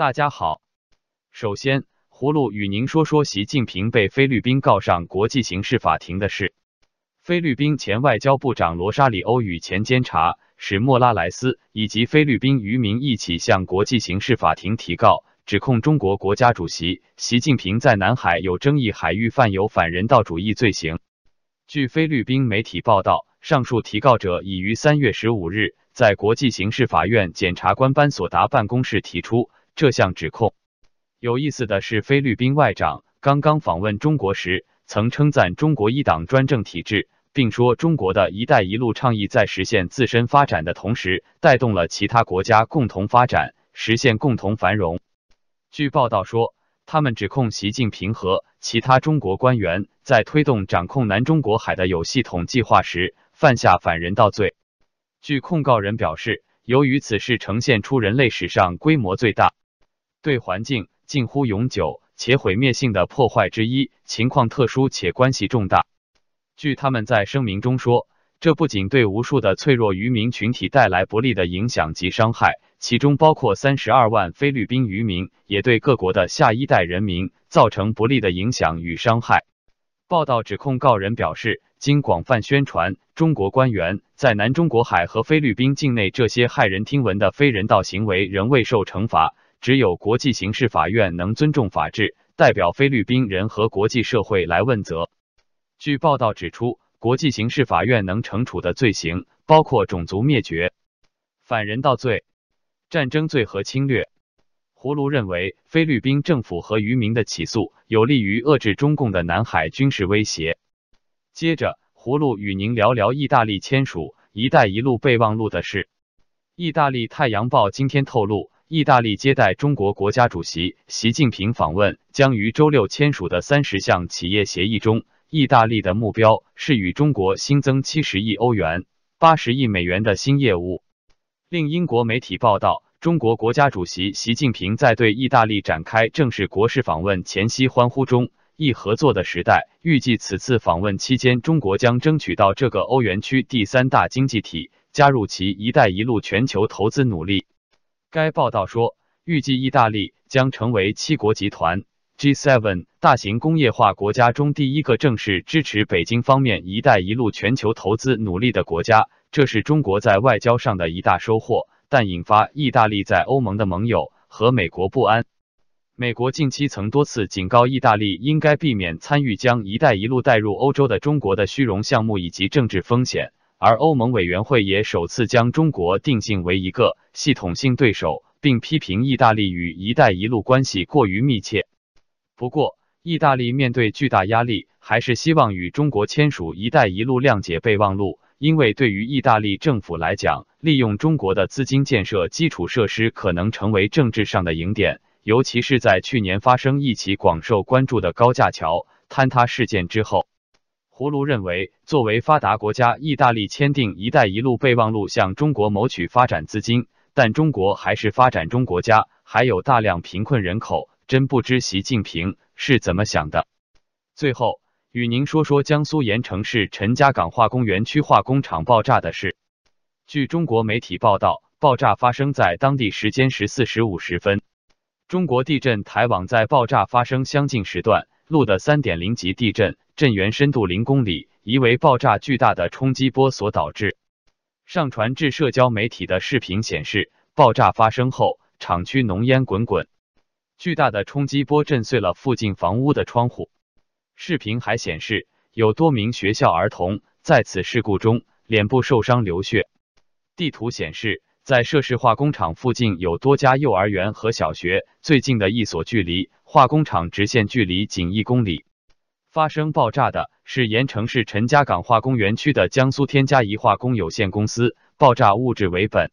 大家好，首先，葫芦与您说说习近平被菲律宾告上国际刑事法庭的事。菲律宾前外交部长罗沙里欧与前监察史莫拉莱斯以及菲律宾渔民一起向国际刑事法庭提告，指控中国国家主席习近平在南海有争议海域犯有反人道主义罪行。据菲律宾媒体报道，上述提告者已于三月十五日在国际刑事法院检察官班索达办公室提出。这项指控有意思的是，菲律宾外长刚刚访问中国时，曾称赞中国一党专政体制，并说中国的一带一路倡议在实现自身发展的同时，带动了其他国家共同发展，实现共同繁荣。据报道说，他们指控习近平和其他中国官员在推动掌控南中国海的有系统计划时，犯下反人道罪。据控告人表示，由于此事呈现出人类史上规模最大。对环境近乎永久且毁灭性的破坏之一，情况特殊且关系重大。据他们在声明中说，这不仅对无数的脆弱渔民群体带来不利的影响及伤害，其中包括三十二万菲律宾渔民，也对各国的下一代人民造成不利的影响与伤害。报道指控告人表示，经广泛宣传，中国官员在南中国海和菲律宾境内这些骇人听闻的非人道行为仍未受惩罚。只有国际刑事法院能尊重法治，代表菲律宾人和国际社会来问责。据报道指出，国际刑事法院能惩处的罪行包括种族灭绝、反人道罪、战争罪和侵略。胡卢认为，菲律宾政府和渔民的起诉有利于遏制中共的南海军事威胁。接着，胡卢与您聊聊意大利签署“一带一路”备忘录的事。意大利《太阳报》今天透露。意大利接待中国国家主席习近平访问，将于周六签署的三十项企业协议中，意大利的目标是与中国新增七十亿欧元、八十亿美元的新业务。另英国媒体报道，中国国家主席习近平在对意大利展开正式国事访问前夕欢呼中，一合作的时代预计此次访问期间，中国将争取到这个欧元区第三大经济体加入其“一带一路”全球投资努力。该报道说，预计意大利将成为七国集团 G7 大型工业化国家中第一个正式支持北京方面“一带一路”全球投资努力的国家，这是中国在外交上的一大收获，但引发意大利在欧盟的盟友和美国不安。美国近期曾多次警告意大利应该避免参与将“一带一路”带入欧洲的中国的虚荣项目以及政治风险。而欧盟委员会也首次将中国定性为一个系统性对手，并批评意大利与“一带一路”关系过于密切。不过，意大利面对巨大压力，还是希望与中国签署“一带一路”谅解备忘录，因为对于意大利政府来讲，利用中国的资金建设基础设施可能成为政治上的赢点，尤其是在去年发生一起广受关注的高架桥坍塌事件之后。胡卢认为，作为发达国家，意大利签订“一带一路”备忘录，向中国谋取发展资金，但中国还是发展中国家，还有大量贫困人口，真不知习近平是怎么想的。最后，与您说说江苏盐城市陈家港化工园区化工厂爆炸的事。据中国媒体报道，爆炸发生在当地时间十四时五十分。中国地震台网在爆炸发生相近时段路的三点零级地震。震源深度零公里，疑为爆炸巨大的冲击波所导致。上传至社交媒体的视频显示，爆炸发生后，厂区浓烟滚滚，巨大的冲击波震碎了附近房屋的窗户。视频还显示，有多名学校儿童在此事故中脸部受伤流血。地图显示，在涉事化工厂附近有多家幼儿园和小学，最近的一所距离化工厂直线距离仅一公里。发生爆炸的是盐城市陈家港化工园区的江苏天嘉宜化工有限公司，爆炸物质为苯。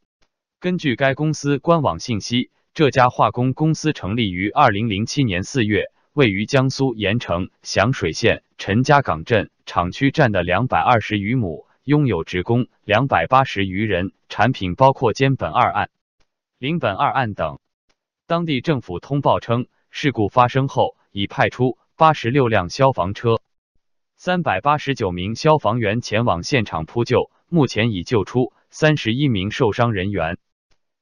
根据该公司官网信息，这家化工公司成立于二零零七年四月，位于江苏盐城响水县陈家港镇，厂区占的两百二十余亩，拥有职工两百八十余人，产品包括尖苯二胺、邻苯二胺等。当地政府通报称，事故发生后已派出。八十六辆消防车，三百八十九名消防员前往现场扑救，目前已救出三十一名受伤人员。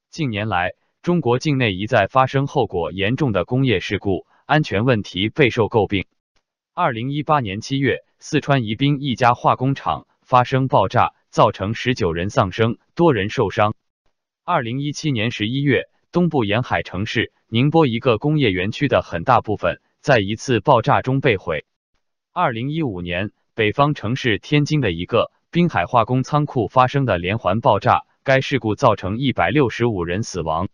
近年来，中国境内一再发生后果严重的工业事故，安全问题备受诟病。二零一八年七月，四川宜宾一家化工厂发生爆炸，造成十九人丧生，多人受伤。二零一七年十一月，东部沿海城市宁波一个工业园区的很大部分在一次爆炸中被毁。二零一五年，北方城市天津的一个滨海化工仓库发生的连环爆炸，该事故造成一百六十五人死亡。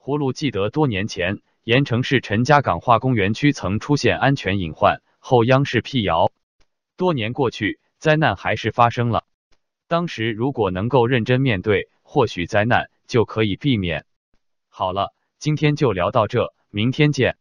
葫芦记得多年前，盐城市陈家港化工园区曾出现安全隐患。后央视辟谣，多年过去，灾难还是发生了。当时如果能够认真面对，或许灾难就可以避免。好了，今天就聊到这，明天见。